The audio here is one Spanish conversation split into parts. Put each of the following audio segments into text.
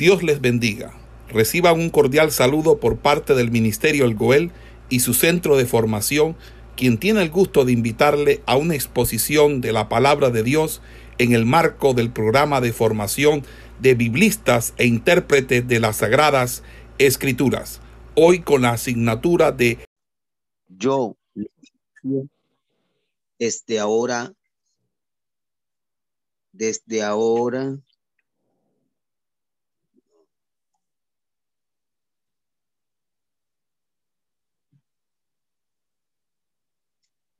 Dios les bendiga. Reciban un cordial saludo por parte del Ministerio El Goel y su centro de formación, quien tiene el gusto de invitarle a una exposición de la palabra de Dios en el marco del programa de formación de biblistas e intérpretes de las Sagradas Escrituras, hoy con la asignatura de Yo desde ahora, desde ahora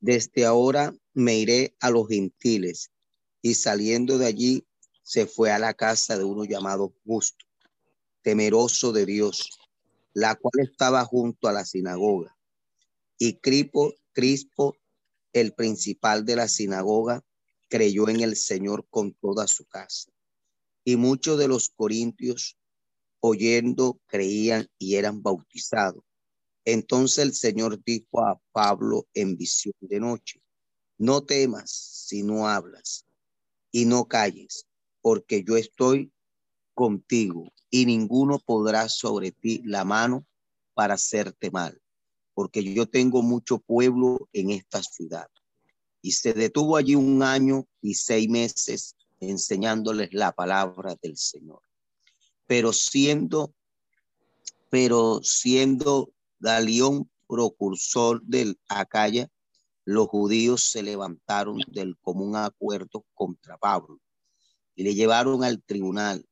Desde ahora me iré a los gentiles. Y saliendo de allí, se fue a la casa de uno llamado Justo, temeroso de Dios, la cual estaba junto a la sinagoga. Y Cripo, Crispo, el principal de la sinagoga, creyó en el Señor con toda su casa. Y muchos de los corintios, oyendo, creían y eran bautizados. Entonces el Señor dijo a Pablo en visión de noche, no temas si no hablas y no calles, porque yo estoy contigo y ninguno podrá sobre ti la mano para hacerte mal, porque yo tengo mucho pueblo en esta ciudad. Y se detuvo allí un año y seis meses enseñándoles la palabra del Señor. Pero siendo, pero siendo Galión, procursor del Acaya, los judíos se levantaron del común acuerdo contra Pablo y le llevaron al tribunal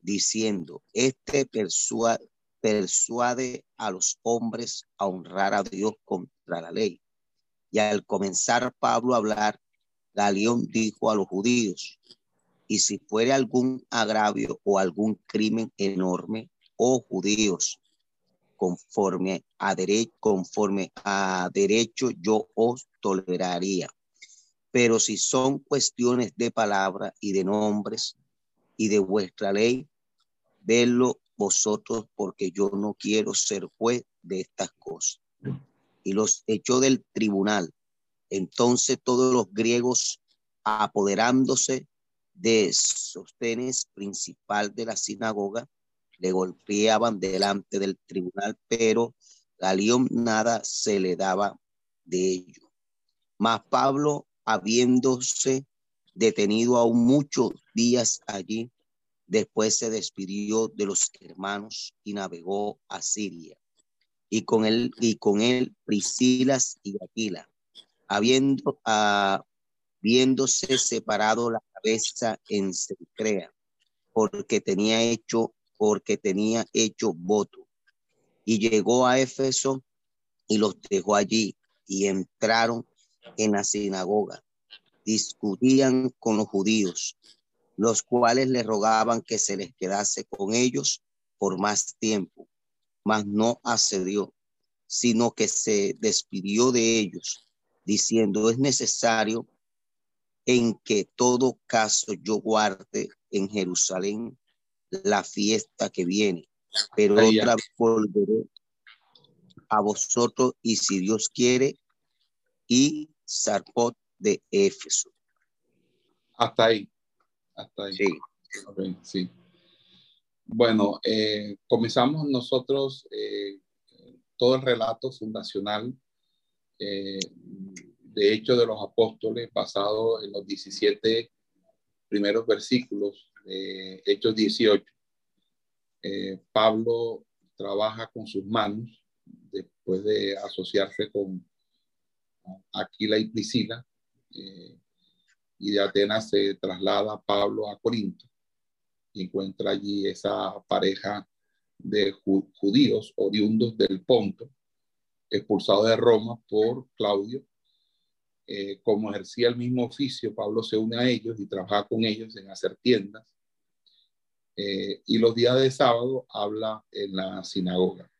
diciendo, este persuade, a los hombres a honrar a Dios contra la ley. Y al comenzar Pablo a hablar, Galión dijo a los judíos, y si fuere algún agravio o algún crimen enorme, oh judíos, conforme a, derecho, conforme a derecho yo os toleraría. Pero si son cuestiones de palabra y de nombres y de vuestra ley, vedlo vosotros porque yo no quiero ser juez de estas cosas. Y los echó del tribunal. Entonces todos los griegos apoderándose de Sostenes, principal de la sinagoga, le golpeaban delante del tribunal, pero Galión nada se le daba de ello. Mas Pablo, habiéndose detenido aún muchos días allí, después se despidió de los hermanos y navegó a Siria. Y con él, y con él Priscilas y Aquila, habiendo, uh, viéndose separado la cabeza en Secrea, porque tenía hecho porque tenía hecho voto. Y llegó a Éfeso y los dejó allí y entraron en la sinagoga. Discutían con los judíos, los cuales le rogaban que se les quedase con ellos por más tiempo, mas no accedió, sino que se despidió de ellos, diciendo, es necesario en que todo caso yo guarde en Jerusalén la fiesta que viene, pero otra vez volveré a vosotros y si Dios quiere, y Sarpot de Éfeso. Hasta ahí. Hasta ahí. Sí. sí. Bueno, eh, comenzamos nosotros eh, todo el relato fundacional eh, de Hechos de los Apóstoles basado en los 17 primeros versículos eh, Hechos 18, eh, Pablo trabaja con sus manos después de asociarse con Aquila y Priscila, eh, y de Atenas se traslada Pablo a Corinto y encuentra allí esa pareja de judíos oriundos del Ponto, expulsados de Roma por Claudio. como ejercía el mismo oficio, Pablo se une a ellos y trabaja con ellos en hacer tiendas eh, y los días de sábado habla en la sinagoga.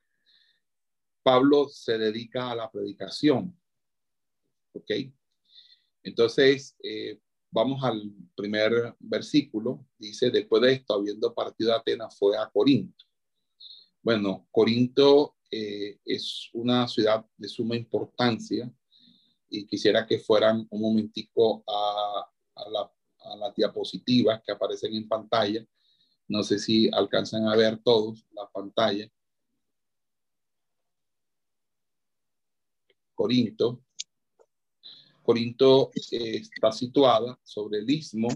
Pablo se dedica a la predicación. ¿Ok? Entonces, eh, vamos al primer versículo. Dice, después de esto, habiendo partido de Atenas, fue a Corinto. Bueno, Corinto eh, es una ciudad de suma importancia y quisiera que fueran un momentico a, a, la, a las diapositivas que aparecen en pantalla No sé si alcanzan a ver todos la pantalla. Corinto. Corinto eh, está situada sobre el istmo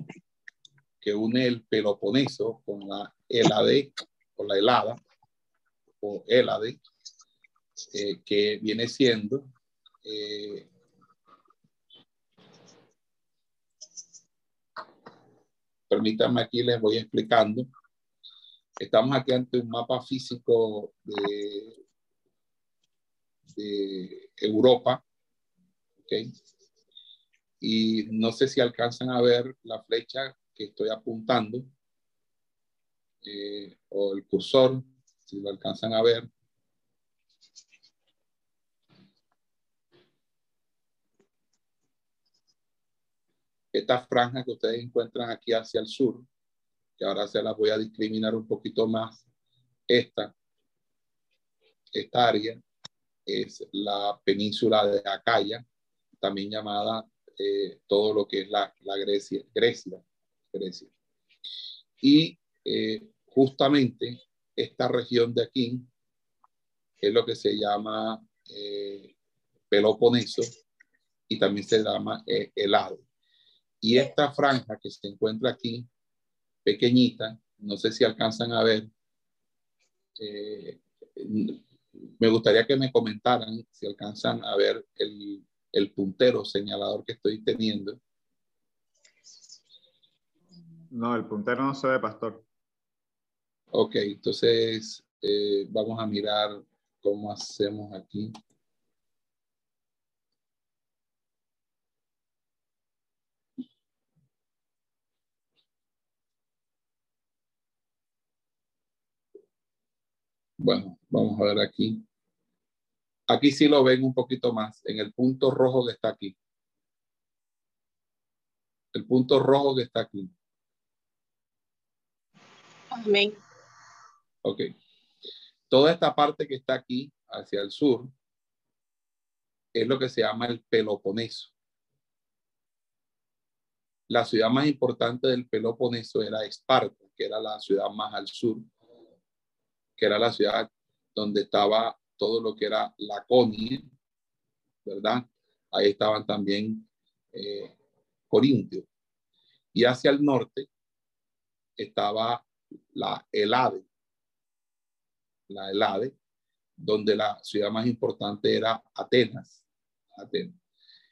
que une el Peloponeso con la Elade, con la helada, o Elade, eh, que viene siendo eh, permítanme aquí les voy explicando. Estamos aquí ante un mapa físico de, Europa, ¿ok? Y no sé si alcanzan a ver la flecha que estoy apuntando eh, o el cursor, si lo alcanzan a ver. Esta franja que ustedes encuentran aquí hacia el sur, que ahora se las voy a discriminar un poquito más, esta, esta área es la península de Acaya, también llamada eh, todo lo que es la, la Grecia, Grecia, Grecia. Y eh, justamente esta región de aquí es lo que se llama eh, Peloponeso y también se llama helado. Y esta franja que se encuentra aquí, pequeñita, no sé si alcanzan a ver, eh, me gustaría que me comentaran si alcanzan a ver el, el puntero señalador que estoy teniendo. No, el puntero no se ve, pastor. Ok, entonces eh, vamos a mirar cómo hacemos aquí. Bueno, vamos a ver aquí. Aquí sí lo ven un poquito más, en el punto rojo que está aquí. El punto rojo que está aquí. Amén. Ok. Toda esta parte que está aquí, hacia el sur, es lo que se llama el Peloponeso. La ciudad más importante del Peloponeso era Esparta, que era la ciudad más al sur, que era la ciudad donde estaba todo lo que era Laconia, ¿verdad? Ahí estaban también eh, Corintios. Y hacia el norte estaba la Elade, la Elade, donde la ciudad más importante era Atenas. Atenas.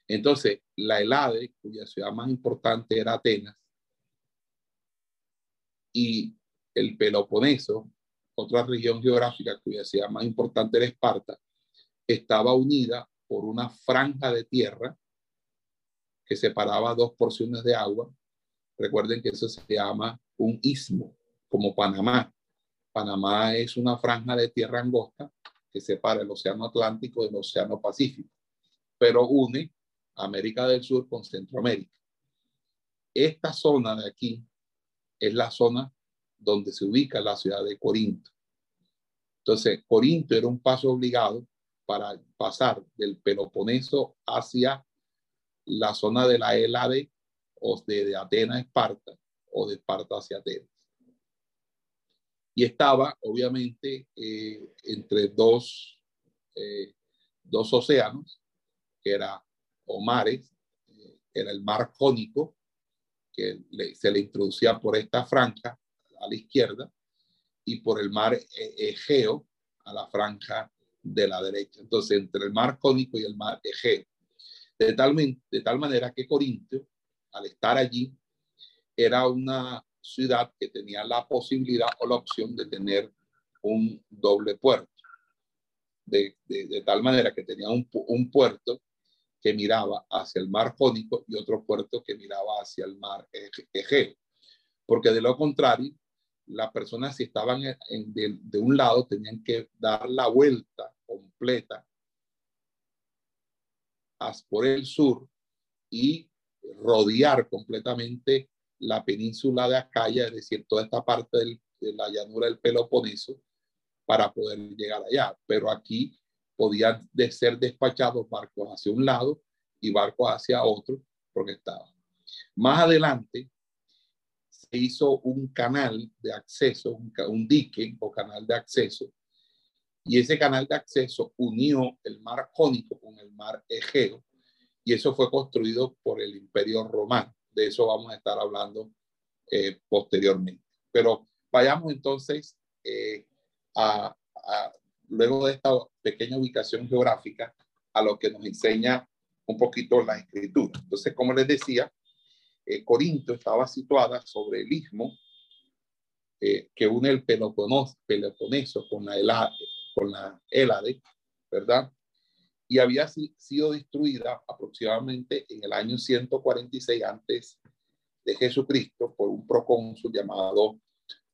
Entonces, la Elade, cuya ciudad más importante era Atenas, y el Peloponeso, otra región geográfica cuya ciudad más importante era Esparta, estaba unida por una franja de tierra que separaba dos porciones de agua. Recuerden que eso se llama un istmo, como Panamá. Panamá es una franja de tierra angosta que separa el Océano Atlántico del Océano Pacífico, pero une América del Sur con Centroamérica. Esta zona de aquí es la zona donde se ubica la ciudad de Corinto. Entonces, Corinto era un paso obligado para pasar del Peloponeso hacia la zona de la Elade o de, Atenas a Esparta o de Esparta hacia Atenas. Y estaba, obviamente, eh, entre dos, eh, dos océanos, que era o mares, eh, era el mar Jónico, que se le introducía por esta franja a la izquierda, y por el mar Egeo a la franja de la derecha. Entonces, entre el mar Jónico y el mar Egeo. De tal, de tal manera que Corinto, al estar allí, era una ciudad que tenía la posibilidad o la opción de tener un doble puerto. De, tal manera que tenía un, un, puerto que miraba hacia el mar Jónico y otro puerto que miraba hacia el mar Egeo. Porque de lo contrario, las personas si estaban en, de, un lado tenían que dar la vuelta completa por el sur y rodear completamente la península de Acaya, es decir, toda esta parte de la llanura del Peloponeso, para poder llegar allá. Pero aquí podían de ser despachados barcos hacia un lado y barcos hacia otro, porque estaba. Más adelante hizo un canal de acceso, un, dique o canal de acceso, y ese canal de acceso unió el mar Jónico con el mar Egeo, y eso fue construido por el Imperio Romano. De eso vamos a estar hablando eh, posteriormente. Pero vayamos entonces eh, a, luego de esta pequeña ubicación geográfica, a lo que nos enseña un poquito la escritura. Entonces, como les decía, eh, Corinto estaba situada sobre el istmo eh, que une el Peloponeso, Peloponeso con la, Elade, con la Elade, ¿verdad? Y había sido destruida aproximadamente en el año 146 antes de Jesucristo por un procónsul llamado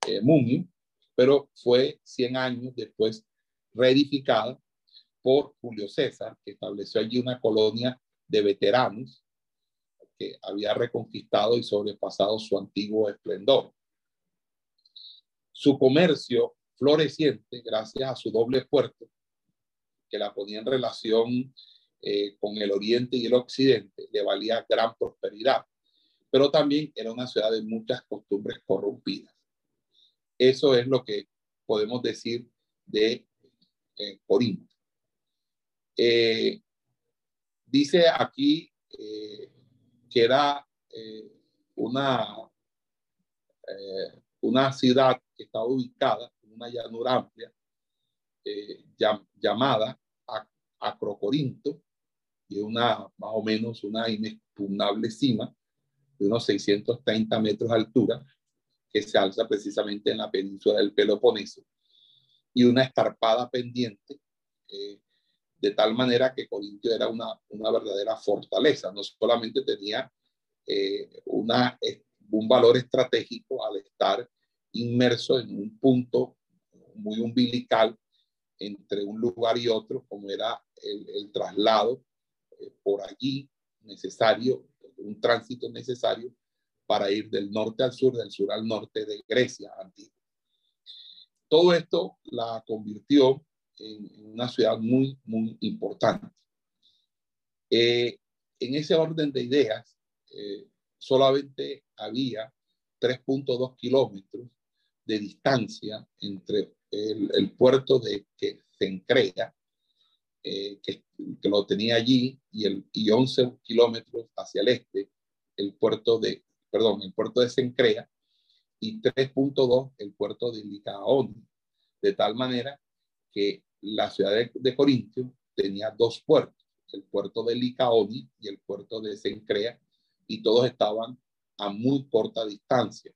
eh, Mumio, pero fue 100 años después reedificada por Julio César, que estableció allí una colonia de veteranos que había reconquistado y sobrepasado su antiguo esplendor. Su comercio floreciente, gracias a su doble puerto, que la ponía en relación eh, con el oriente y el occidente, le valía gran prosperidad, pero también era una ciudad de muchas costumbres corrompidas. Eso es lo que podemos decir de eh, Corinto. Eh, dice aquí eh, que era eh, una, eh, una ciudad que estaba ubicada en una llanura amplia llamada Acrocorinto y una más o menos una inexpugnable cima de unos 630 metros de altura que se alza precisamente en la península del Peloponeso y una estarpada pendiente de tal manera que Corintio era una, una verdadera fortaleza, no solamente tenía eh, una, un valor estratégico al estar inmerso en un punto muy umbilical entre un lugar y otro, como era el, traslado eh, por allí necesario, un tránsito necesario para ir del norte al sur, del sur al norte de Grecia antigua. Todo esto la convirtió en, una ciudad muy, muy importante. Eh, en ese orden de ideas, eh, solamente había 3.2 kilómetros de distancia entre el, puerto de que Sencrea, eh, que, que, lo tenía allí, y, el, y 11 kilómetros hacia el este, el puerto de, perdón, el puerto de Sencrea, y 3.2 el puerto de Licaón, de tal manera que la ciudad de, Corintio tenía dos puertos, el puerto de Licaoni y el puerto de Sencrea, y todos estaban a muy corta distancia.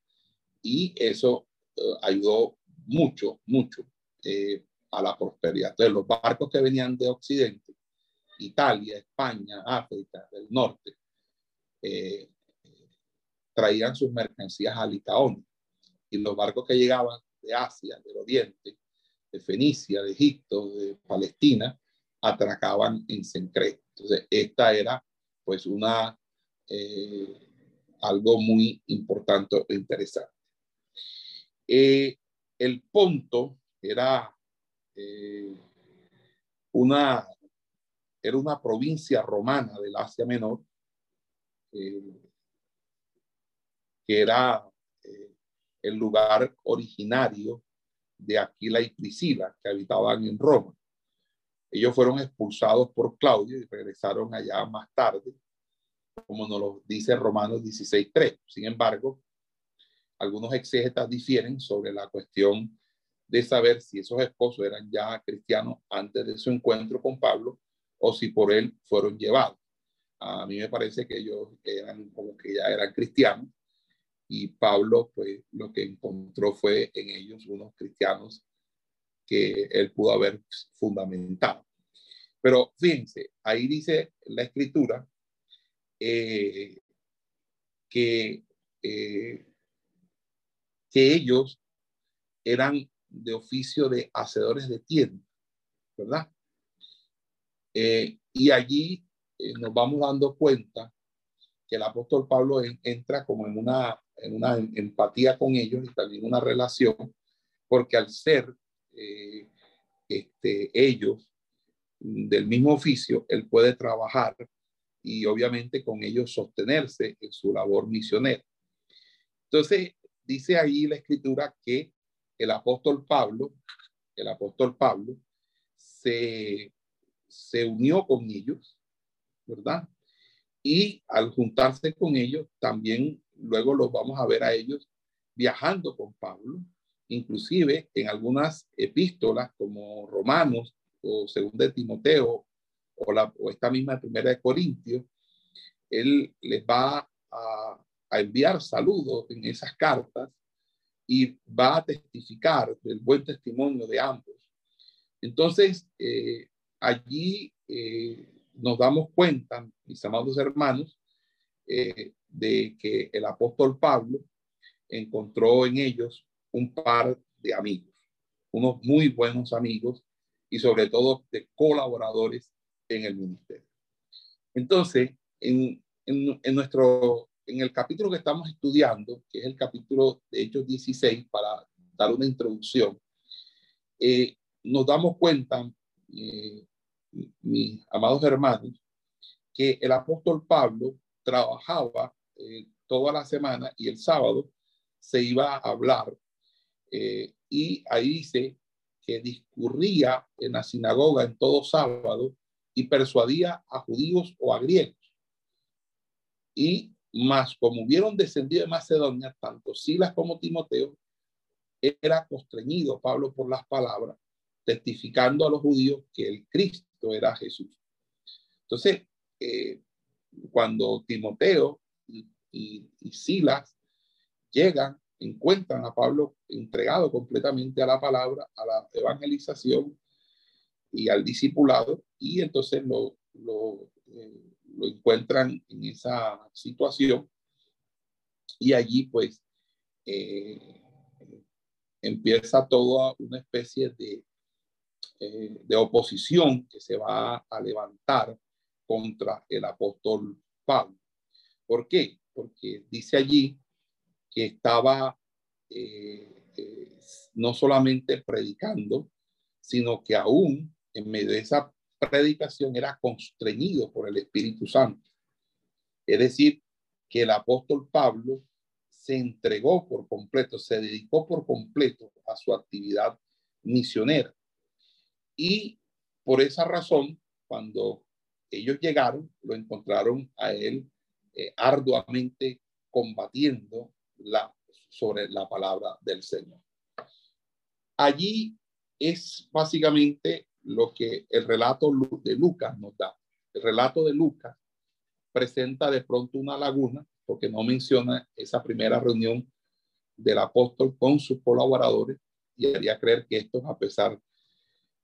Y eso eh, ayudó mucho, mucho eh, a la prosperidad. Entonces, los barcos que venían de Occidente, Italia, España, África, del norte, eh, traían sus mercancías a Licaoni. Y los barcos que llegaban de Asia, del Oriente, de Fenicia, de Egipto, de Palestina, atracaban en Sencre. Entonces, esta era pues una, eh, algo muy importante e interesante. Eh, el Ponto era eh, una, era una provincia romana del Asia Menor, que era el lugar originario de Aquila y Priscila, que habitaban en Roma. Ellos fueron expulsados por Claudio y regresaron allá más tarde, como nos lo dice Romanos 16.3. Sin embargo, algunos exégetas difieren sobre la cuestión de saber si esos esposos eran ya cristianos antes de su encuentro con Pablo o si por él fueron llevados. A mí me parece que ellos eran como que ya eran cristianos y Pablo, pues lo que encontró fue en ellos unos cristianos que él pudo haber fundamentado. Pero fíjense, ahí dice la escritura eh, que, eh, que ellos eran de oficio de hacedores de tienda, ¿verdad? Eh, y allí nos vamos dando cuenta que el apóstol Pablo entra como en una una empatía con ellos y también una relación, porque al ser eh, este, ellos del mismo oficio, él puede trabajar y obviamente con ellos sostenerse en su labor misionera. Entonces, dice ahí la escritura que el apóstol Pablo, el apóstol Pablo, se, se unió con ellos, ¿verdad? Y al juntarse con ellos, también luego los vamos a ver a ellos viajando con Pablo, inclusive en algunas epístolas como Romanos o Segunda de Timoteo o, esta misma Primera de Corintios, él les va a, a enviar saludos en esas cartas y va a testificar del buen testimonio de ambos. Entonces, eh, allí eh, nos damos cuenta, mis amados hermanos, eh, de que el apóstol Pablo encontró en ellos un par de amigos, unos muy buenos amigos y sobre todo de colaboradores en el ministerio. Entonces, en, en, nuestro, en el capítulo que estamos estudiando, que es el capítulo de Hechos 16, para dar una introducción, eh, nos damos cuenta, eh, mis amados hermanos, que el apóstol Pablo trabajaba eh, toda la semana y el sábado se iba a hablar. y ahí dice que discurría en la sinagoga en todo sábado y persuadía a judíos o a griegos. Y más, como hubieron descendido de Macedonia, tanto Silas como Timoteo, era constreñido Pablo por las palabras, testificando a los judíos que el Cristo era Jesús. Entonces, eh, cuando Timoteo y, y Silas llegan, encuentran a Pablo entregado completamente a la palabra, a la evangelización y al discipulado, y entonces lo, lo, eh, lo encuentran en esa situación y allí pues eh, empieza toda una especie de, eh, de oposición que se va a levantar contra el apóstol Pablo. ¿Por qué? Porque dice allí que estaba no solamente predicando, sino que aún en medio de esa predicación era constreñido por el Espíritu Santo. Es decir, que el apóstol Pablo se entregó por completo, se dedicó por completo a su actividad misionera. Y por esa razón, cuando ellos llegaron, lo encontraron a él eh, arduamente combatiendo la, sobre la palabra del Señor. Allí es básicamente lo que el relato de Lucas nos da. El relato de Lucas presenta de pronto una laguna porque no menciona esa primera reunión del apóstol con sus colaboradores y haría creer que estos, a pesar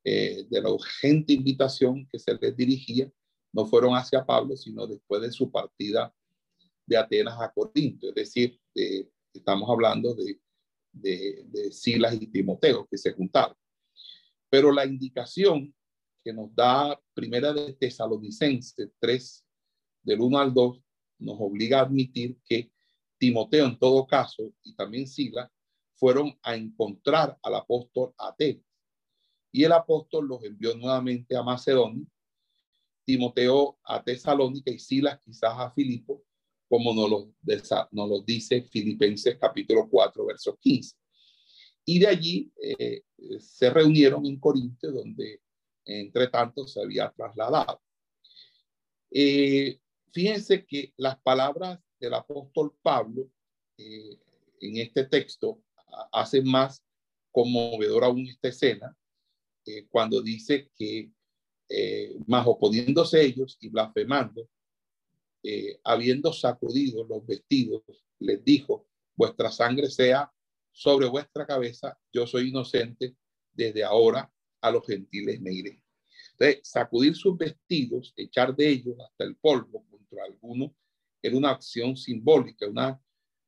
eh, de la urgente invitación que se les dirigía, no fueron hacia Pablo, sino después de su partida de Atenas a Corinto. Es decir, estamos hablando de, de, Silas y Timoteo que se juntaron. Pero la indicación que nos da Primera de Tesalonicenses 3, del 1 al 2, nos obliga a admitir que Timoteo en todo caso y también Sila fueron a encontrar al apóstol Atenas. Y el apóstol los envió nuevamente a Macedonia, Timoteo a Tesalónica y Silas quizás a Filipo, como nos lo, nos lo dice Filipenses capítulo 4, verso 15. Y de allí eh, se reunieron en Corinto, donde entre tanto se había trasladado. Eh, fíjense que las palabras del apóstol Pablo eh, en este texto hacen más conmovedora aún esta escena, cuando dice que, más oponiéndose ellos y blasfemando, habiendo sacudido los vestidos, les dijo, vuestra sangre sea sobre vuestra cabeza, yo soy inocente, desde ahora a los gentiles me iré. Entonces, sacudir sus vestidos, echar de ellos hasta el polvo contra alguno, era una acción simbólica, una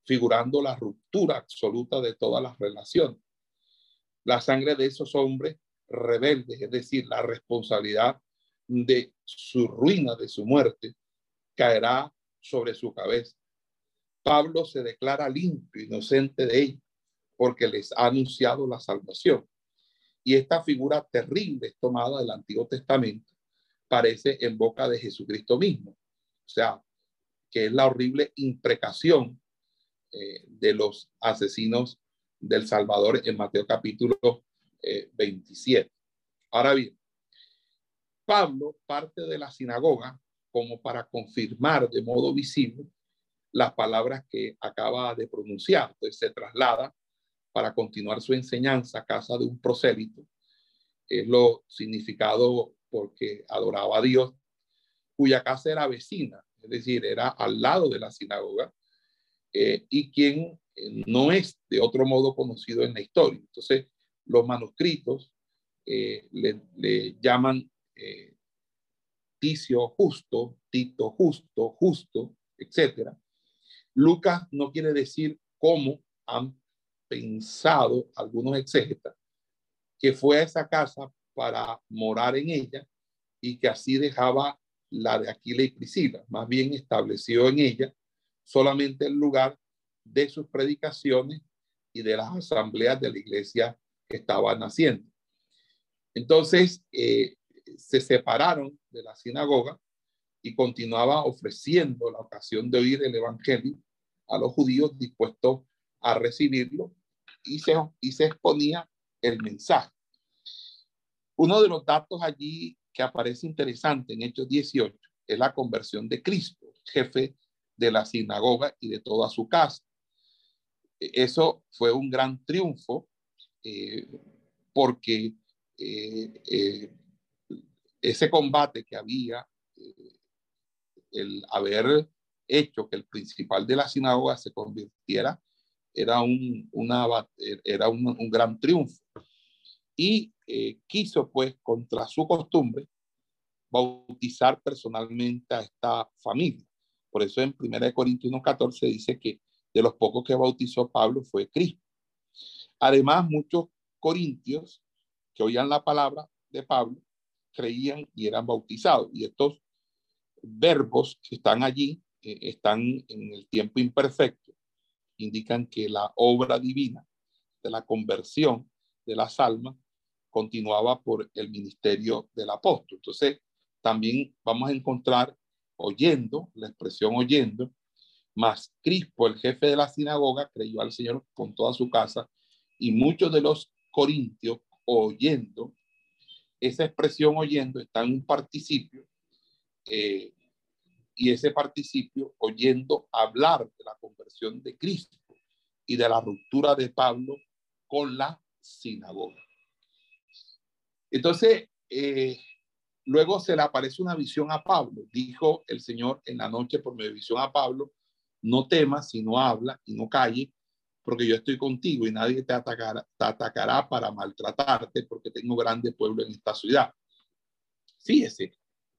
figurando la ruptura absoluta de todas las relaciones. La sangre de esos hombres rebeldes, es decir, la responsabilidad de su ruina, de su muerte, caerá sobre su cabeza. Pablo se declara limpio, inocente de ellos porque les ha anunciado la salvación. Y esta figura terrible tomada del Antiguo Testamento parece en boca de Jesucristo mismo. O sea, que es la horrible imprecación eh, de los asesinos del Salvador en Mateo capítulo 27. Ahora bien, Pablo parte de la sinagoga como para confirmar de modo visible las palabras que acaba de pronunciar. Entonces se traslada para continuar su enseñanza a casa de un prosélito. Es lo significado porque adoraba a Dios, cuya casa era vecina, es decir, era al lado de la sinagoga, eh, y quien eh, no es de otro modo conocido en la historia. Entonces, los manuscritos eh, le, le, llaman Ticio justo, Tito justo, justo, etc. Lucas no quiere decir cómo han pensado algunos exégetas que fue a esa casa para morar en ella y que así dejaba la de Aquila y Priscila. Más bien estableció en ella solamente el lugar de sus predicaciones y de las asambleas de la iglesia que estaban haciendo. Entonces, eh, se separaron de la sinagoga y continuaba ofreciendo la ocasión de oír el evangelio a los judíos dispuestos a recibirlo y se, y se exponía el mensaje. Uno de los datos allí que aparece interesante en Hechos 18 es la conversión de Cristo, jefe de la sinagoga y de toda su casa. Eso fue un gran triunfo eh, porque eh, eh, ese combate que había, el haber hecho que el principal de la sinagoga se convirtiera, era un, una, era un, un gran triunfo. Y eh, quiso, pues, contra su costumbre, bautizar personalmente a esta familia. Por eso en 1 Corintios 14 dice que de los pocos que bautizó Pablo fue Cristo. Además, muchos corintios que oían la palabra de Pablo creían y eran bautizados. Y estos verbos que están allí eh, están en el tiempo imperfecto, indican que la obra divina de la conversión de las almas continuaba por el ministerio del apóstol. Entonces, también vamos a encontrar oyendo, la expresión oyendo, más Crispo, el jefe de la sinagoga, creyó al Señor con toda su casa y muchos de los corintios oyendo, esa expresión oyendo está en un participio eh, y ese participio oyendo hablar de la conversión de Cristo y de la ruptura de Pablo con la sinagoga. Entonces, eh, luego se le aparece una visión a Pablo. Dijo el Señor en la noche por mi visión a Pablo, no temas, sino habla y no calle, porque yo estoy contigo y nadie te atacará, para maltratarte, porque tengo grande pueblo en esta ciudad. Fíjese,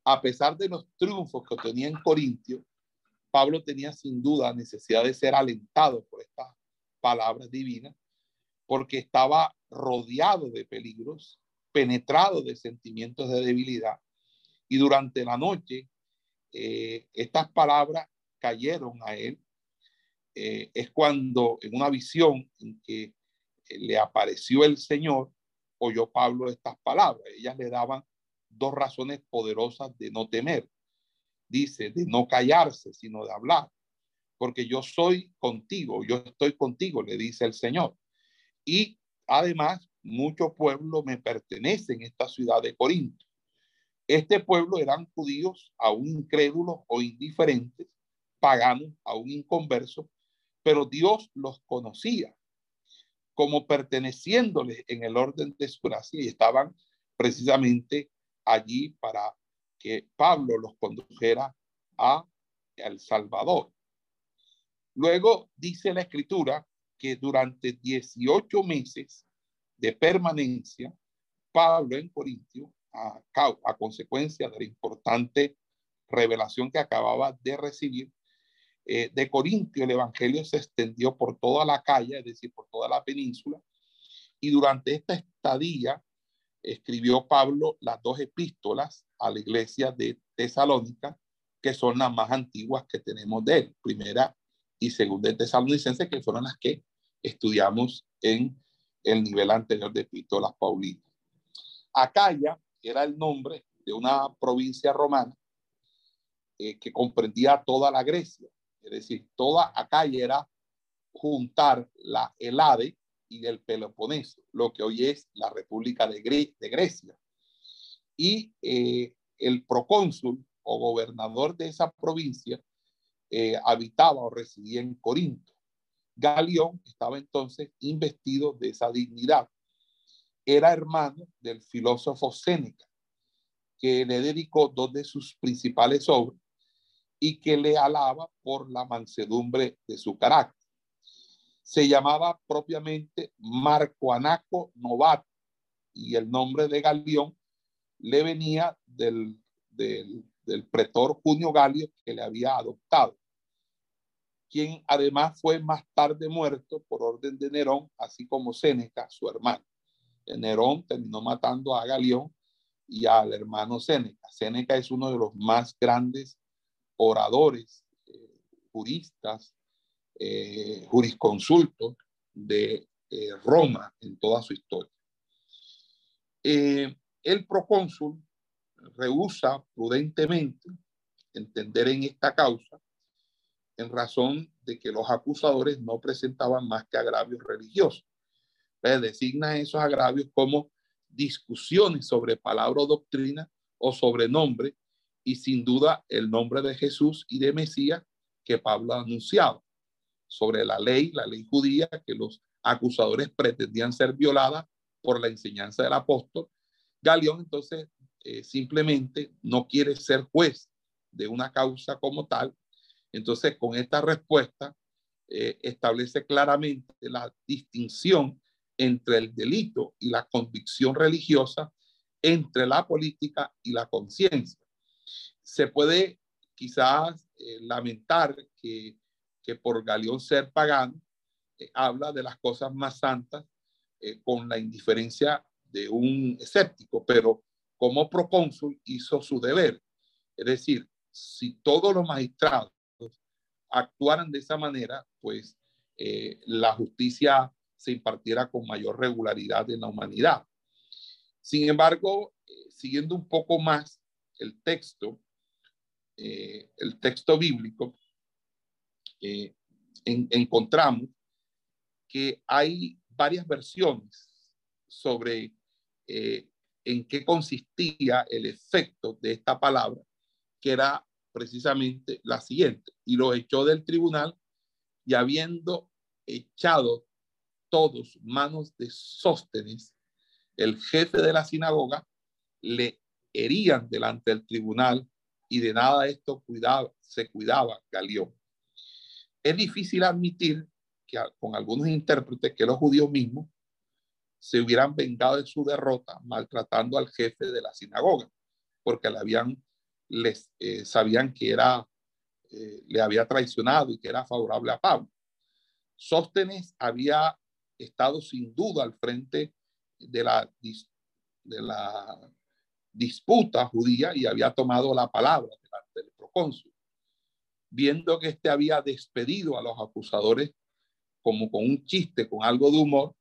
a pesar de los triunfos que obtenía en Corintio, Pablo tenía sin duda necesidad de ser alentado por estas palabras divinas, porque estaba rodeado de peligros, penetrado de sentimientos de debilidad. Y durante la noche, eh, estas palabras cayeron a él. Eh, es cuando en una visión en que le apareció el Señor, oyó Pablo estas palabras. Ellas le daban dos razones poderosas de no temer. Dice, de no callarse, sino de hablar. Porque yo soy contigo, yo estoy contigo, le dice el Señor. Y además, mucho pueblo me pertenece en esta ciudad de Corinto. Este pueblo eran judíos aún incrédulos o indiferentes, paganos, aún inconversos, pero Dios los conocía como perteneciéndoles en el orden de su gracia y estaban precisamente allí para que Pablo los condujera a El Salvador. Luego dice la escritura que durante 18 meses de permanencia, Pablo en Corintio, a, a consecuencia de la importante revelación que acababa de recibir, eh, de Corintio el Evangelio se extendió por toda la calle, es decir, por toda la península, y durante esta estadía escribió Pablo las dos epístolas a la iglesia de Tesalónica, que son las más antiguas que tenemos de él, primera y segunda de Tesalonicense, que fueron las que estudiamos en el nivel anterior de epístolas paulinas. Acaya era el nombre de una provincia romana eh, que comprendía toda la Grecia, es decir, toda Acaya era juntar la Elade y el Peloponeso, lo que hoy es la República de, Grecia. Y eh, el procónsul o gobernador de esa provincia eh, habitaba o residía en Corinto. Galión estaba entonces investido de esa dignidad. Era hermano del filósofo Séneca, que le dedicó dos de sus principales obras y que le alaba por la mansedumbre de su carácter. Se llamaba propiamente Marco Anaco Novato y el nombre de Galión le venía del, del, pretor Junio Galio que le había adoptado, quien además fue más tarde muerto por orden de Nerón, así como Séneca, su hermano. Nerón terminó matando a Galión y al hermano Séneca. Séneca es uno de los más grandes oradores, eh, juristas, eh, jurisconsultos de eh, Roma en toda su historia. el procónsul rehúsa prudentemente entender en esta causa en razón de que los acusadores no presentaban más que agravios religiosos. designa esos agravios como discusiones sobre palabra o doctrina o sobre nombre y sin duda el nombre de Jesús y de Mesías que Pablo ha anunciado sobre la ley, la ley judía, que los acusadores pretendían ser violada por la enseñanza del apóstol. Galeón entonces eh, simplemente no quiere ser juez de una causa como tal. Entonces con esta respuesta eh, establece claramente la distinción entre el delito y la convicción religiosa, entre la política y la conciencia. Se puede quizás eh, lamentar que, que, por Galeón ser pagano, eh, habla de las cosas más santas eh, con la indiferencia de un escéptico, pero como procónsul hizo su deber. Es decir, si todos los magistrados actuaran de esa manera, pues la justicia se impartiera con mayor regularidad en la humanidad. Sin embargo, eh, siguiendo un poco más el texto, eh, el texto bíblico, eh, encontramos que hay varias versiones sobre en qué consistía el efecto de esta palabra, que era precisamente la siguiente, y lo echó del tribunal y habiendo echado todos manos de Sóstenes, el jefe de la sinagoga, le herían delante del tribunal y de nada esto cuidaba, se cuidaba Galión. Es difícil admitir que con algunos intérpretes que los judíos mismos se hubieran vengado de su derrota maltratando al jefe de la sinagoga, porque le les eh, sabían que era, eh, le había traicionado y que era favorable a Pablo. Sóstenes había estado sin duda al frente de la, de la disputa judía y había tomado la palabra del procónsul. Viendo que éste había despedido a los acusadores como con un chiste, con algo de humor,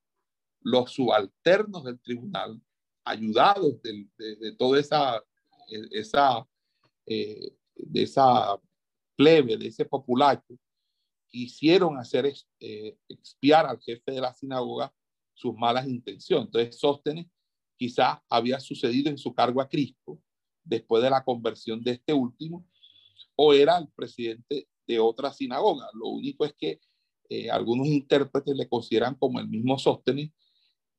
los subalternos del tribunal, ayudados de, de, toda esa, esa, eh, de esa plebe, de ese populacho, quisieron hacer eh, expiar al jefe de la sinagoga sus malas intenciones. Entonces, Sóstenes quizás había sucedido en su cargo a Cristo después de la conversión de este último, o era el presidente de otra sinagoga. Lo único es que eh, algunos intérpretes le consideran como el mismo Sóstenes,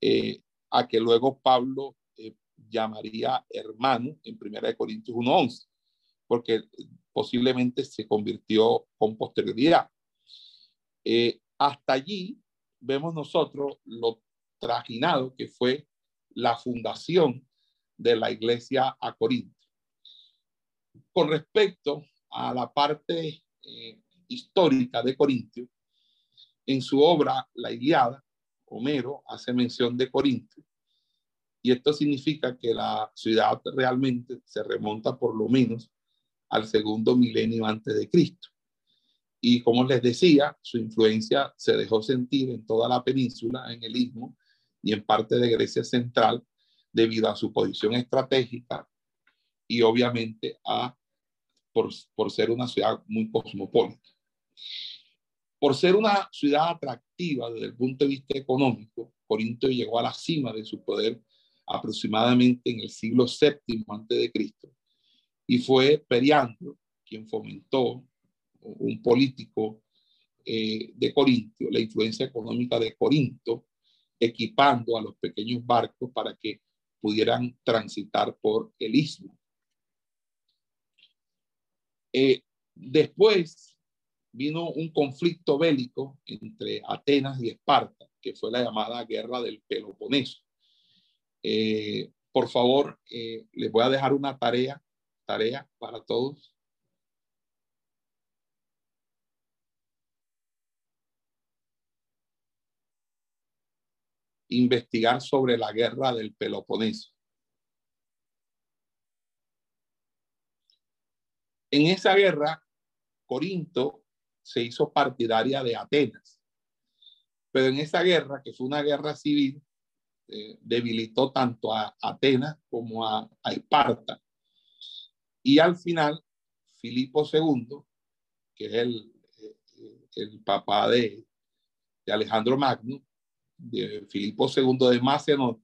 eh, a que luego Pablo llamaría hermano en 1 Corintios 1.11, porque posiblemente se convirtió con posterioridad. Eh, hasta allí vemos nosotros lo trajinado que fue la fundación de la iglesia a Corinto. Con respecto a la parte eh, histórica de Corintio, en su obra La Iliada, Homero hace mención de Corinto, y esto significa que la ciudad realmente se remonta por lo menos al segundo milenio antes de Cristo. Y como les decía, su influencia se dejó sentir en toda la península, en el istmo y en parte de Grecia central, debido a su posición estratégica y obviamente a, por, por ser una ciudad muy cosmopolita. Por ser una ciudad atractiva desde el punto de vista económico, Corinto llegó a la cima de su poder aproximadamente en el siglo VII Cristo y fue Periandro quien fomentó un político eh, de Corinto, la influencia económica de Corinto, equipando a los pequeños barcos para que pudieran transitar por el istmo. Eh, después vino un conflicto bélico entre Atenas y Esparta, que fue la llamada Guerra del Peloponeso. Eh, por favor, eh, les voy a dejar una tarea, tarea para todos. Investigar sobre la guerra del Peloponeso. En esa guerra, Corinto se hizo partidaria de Atenas. Pero en esa guerra, que fue una guerra civil, eh, debilitó tanto a Atenas como a, Esparta. Y al final, Filipo II, que es el, eh, el papá de, de, Alejandro Magno, de Filipo II de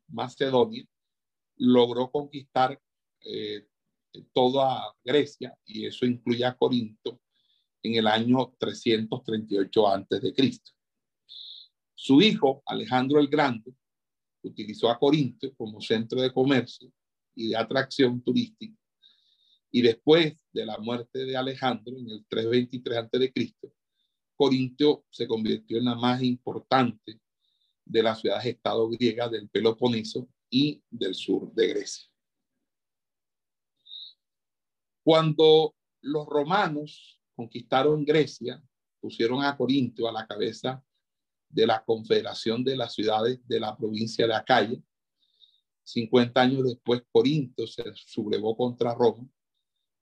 Macedonia, logró conquistar eh, toda Grecia y eso incluye a Corinto en el año 338 antes de Cristo. Su hijo, Alejandro el Grande, utilizó a Corinto como centro de comercio y de atracción turística. Y después de la muerte de Alejandro en el 323 a.C., Corinto se convirtió en la más importante de las ciudades-estado griegas del Peloponeso y del sur de Grecia. Cuando los romanos conquistaron Grecia, pusieron a Corinto a la cabeza de la Confederación de las Ciudades de la provincia de Acaya. 50 años después, Corinto se sublevó contra Roma,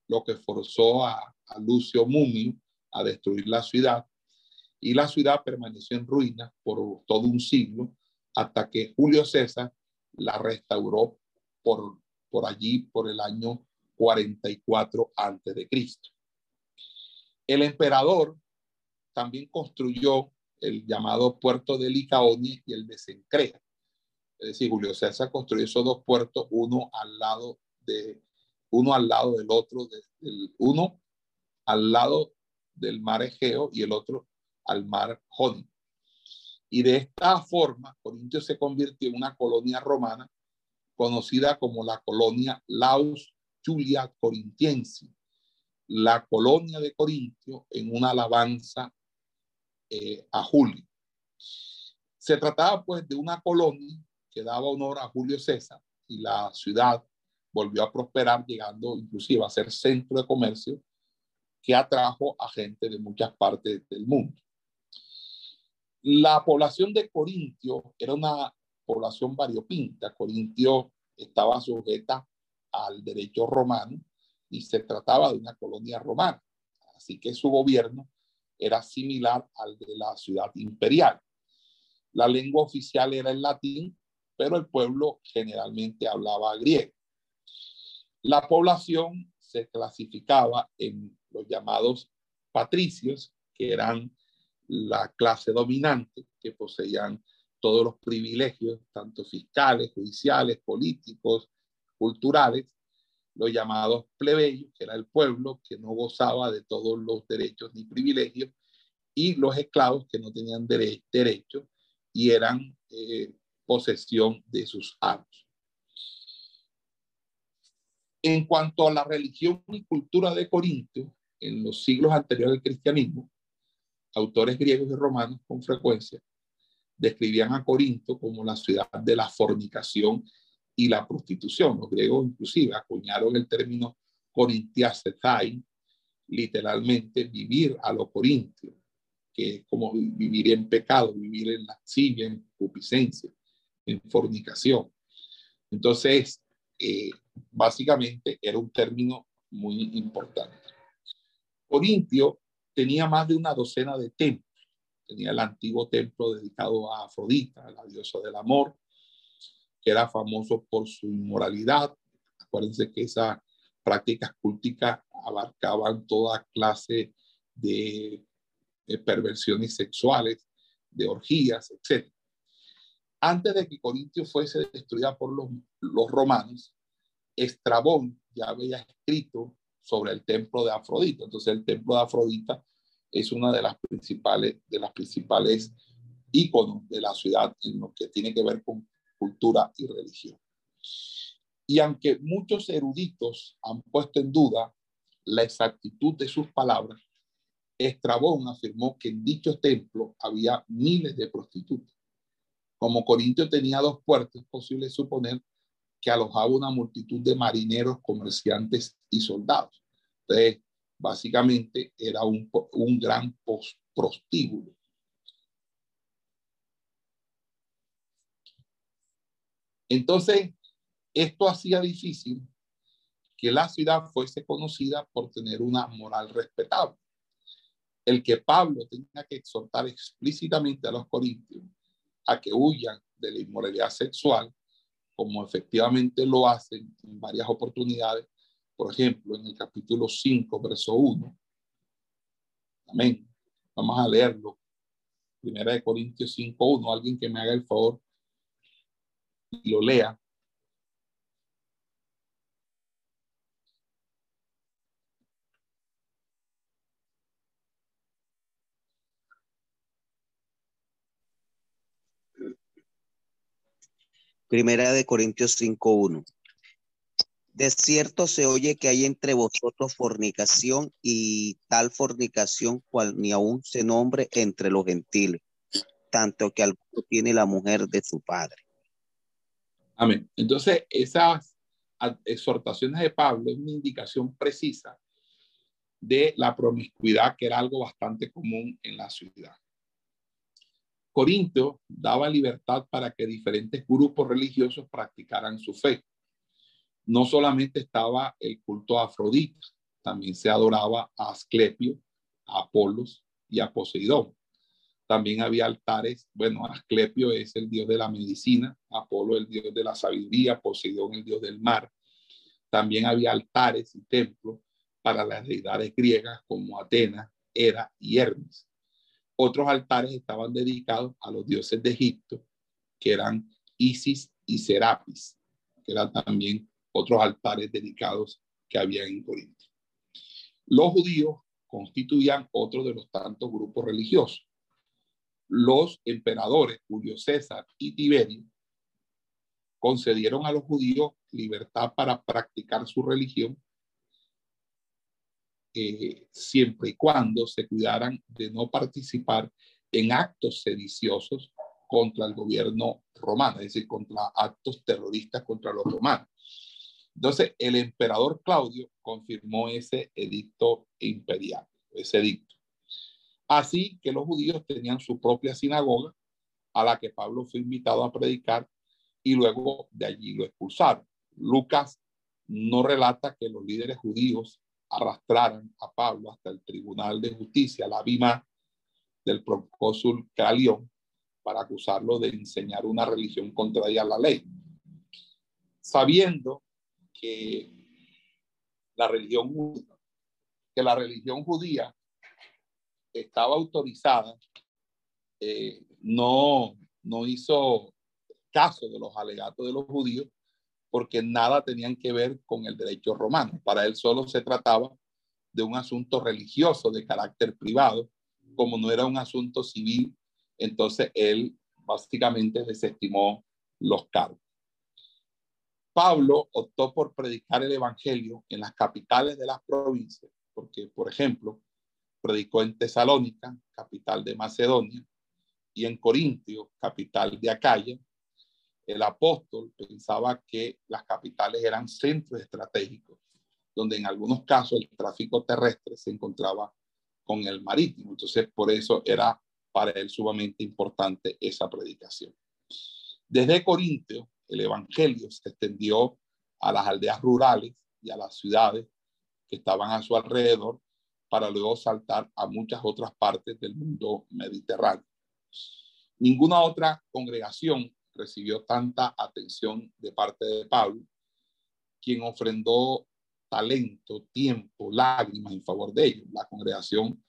lo que forzó a, Lucio Mumio a destruir la ciudad y la ciudad permaneció en ruinas por todo un siglo hasta que Julio César la restauró por, por allí por el año 44 antes de Cristo. El emperador también construyó el llamado puerto de Licaonia y el de Sencrea. Es decir, Julio César construyó esos dos puertos, uno al lado de uno al lado del otro, uno al lado del mar Egeo y el otro al mar Jónico. Y de esta forma, Corintio se convirtió en una colonia romana conocida como la colonia Laus Julia Corintiense, la colonia de Corintio en una alabanza eh, a Julio. Se trataba pues de una colonia que daba honor a Julio César y la ciudad volvió a prosperar, llegando inclusive a ser centro de comercio que atrajo a gente de muchas partes del mundo. La población de Corintio era una población variopinta. Corintio estaba sujeta al derecho romano y se trataba de una colonia romana. Así que su gobierno era similar al de la ciudad imperial. La lengua oficial era el latín, pero el pueblo generalmente hablaba griego. La población se clasificaba en los llamados patricios, que eran la clase dominante, que poseían todos los privilegios, tanto fiscales, judiciales, políticos, culturales, los llamados plebeyos, que era el pueblo que no gozaba de todos los derechos ni privilegios, y los esclavos que no tenían derecho y eran eh, posesión de sus amos. En cuanto a la religión y cultura de Corinto, en los siglos anteriores al cristianismo, autores griegos y romanos con frecuencia describían a Corinto como la ciudad de la fornicación y la prostitución. Los griegos inclusive acuñaron el término corintiacetai, literalmente vivir a lo corintio, que es como vivir en pecado, vivir en lascivia, en cupiscencia, en fornicación. Entonces, eh, básicamente era un término muy importante. Corintio tenía más de una docena de templos. Tenía el antiguo templo dedicado a Afrodita, la diosa del amor, que era famoso por su inmoralidad. Acuérdense que esas prácticas culticas abarcaban toda clase de perversiones sexuales, de orgías, etc. Antes de que Corintio fuese destruida por los romanos, Estrabón ya había escrito sobre el templo de Afrodita. Entonces el templo de Afrodita es una de las principales, de las principales íconos de la ciudad en lo que tiene que ver con cultura y religión. Y aunque muchos eruditos han puesto en duda la exactitud de sus palabras, Estrabón afirmó que en dicho templo había miles de prostitutas. Como Corintio tenía dos puertos, es posible suponer que alojaba una multitud de marineros, comerciantes y soldados. Entonces, básicamente era un, gran prostíbulo. Entonces, esto hacía difícil que la ciudad fuese conocida por tener una moral respetable. El que Pablo tenga que exhortar explícitamente a los corintios a que huyan de la inmoralidad sexual, como efectivamente lo hacen en varias oportunidades, por ejemplo, en el capítulo 5, verso 1. Amén. Vamos a leerlo. Primera de Corintios 5, 1. Alguien que me haga el favor y lo lea. Primera de Corintios 5.1. De cierto se oye que hay entre vosotros fornicación y tal fornicación cual ni aún se nombre entre los gentiles, tanto que alguno tiene la mujer de su padre. Amén. Entonces, esas exhortaciones de Pablo es una indicación precisa de la promiscuidad, que era algo bastante común en la ciudad. Corinto daba libertad para que diferentes grupos religiosos practicaran su fe. No solamente estaba el culto a Afrodita, también se adoraba a Asclepio, a Apolos y a Poseidón. También había altares, bueno, Asclepio es el dios de la medicina, Apolo el dios de la sabiduría, Poseidón el dios del mar. También había altares y templos para las deidades griegas como Atenas, Hera y Hermes. Otros altares estaban dedicados a los dioses de Egipto, que eran Isis y Serapis, que eran también otros altares dedicados que había en Corinto. Los judíos constituían otro de los tantos grupos religiosos. Los emperadores Julio César y Tiberio concedieron a los judíos libertad para practicar su religión eh, siempre y cuando se cuidaran de no participar en actos sediciosos contra el gobierno romano, es decir, contra actos terroristas contra los romanos. Entonces, el emperador Claudio confirmó ese edicto imperial, ese edicto. Así que los judíos tenían su propia sinagoga a la que Pablo fue invitado a predicar y luego de allí lo expulsaron. Lucas no relata que los líderes judíos arrastraran a Pablo hasta el Tribunal de Justicia, la Bima del procónsul Calión, para acusarlo de enseñar una religión contraria a la ley. Sabiendo que la religión que la religión judía estaba autorizada, eh, no, no hizo caso de los alegatos de los judíos porque nada tenían que ver con el derecho romano. Para él solo se trataba de un asunto religioso de carácter privado, como no era un asunto civil, entonces él básicamente desestimó los cargos. Pablo optó por predicar el Evangelio en las capitales de las provincias, porque, por ejemplo, predicó en Tesalónica, capital de Macedonia, y en Corintio, capital de Acaya, el apóstol pensaba que las capitales eran centros estratégicos, donde en algunos casos el tráfico terrestre se encontraba con el marítimo. Entonces, por eso era para él sumamente importante esa predicación. Desde Corintio, el Evangelio se extendió a las aldeas rurales y a las ciudades que estaban a su alrededor para luego saltar a muchas otras partes del mundo mediterráneo. Ninguna otra congregación recibió tanta atención de parte de Pablo, quien ofrendó talento, tiempo, lágrimas en favor de ellos. La congregación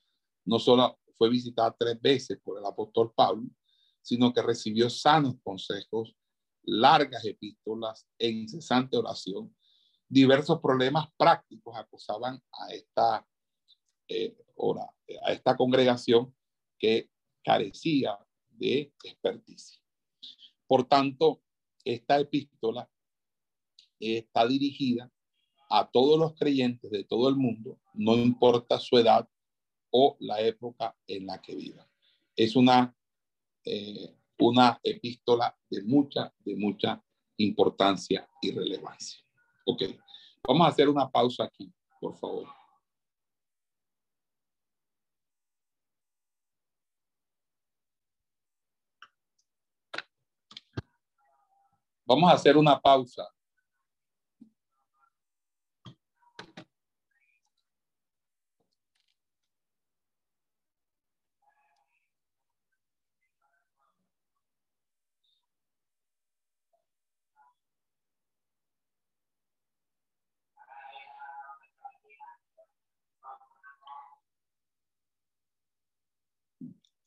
no solo fue visitada tres veces por el apóstol Pablo, sino que recibió sanos consejos, largas epístolas e incesante oración. Diversos problemas prácticos acosaban a esta, eh, a esta congregación que carecía de experticia. Por tanto, esta epístola está dirigida a todos los creyentes de todo el mundo, no importa su edad o la época en la que vivan. Es una, eh, una epístola de mucha, de mucha importancia y relevancia. Ok, vamos a hacer una pausa aquí, por favor. Vamos a hacer una pausa.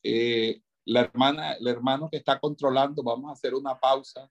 Eh, la hermana, el hermano que está controlando, vamos a hacer una pausa.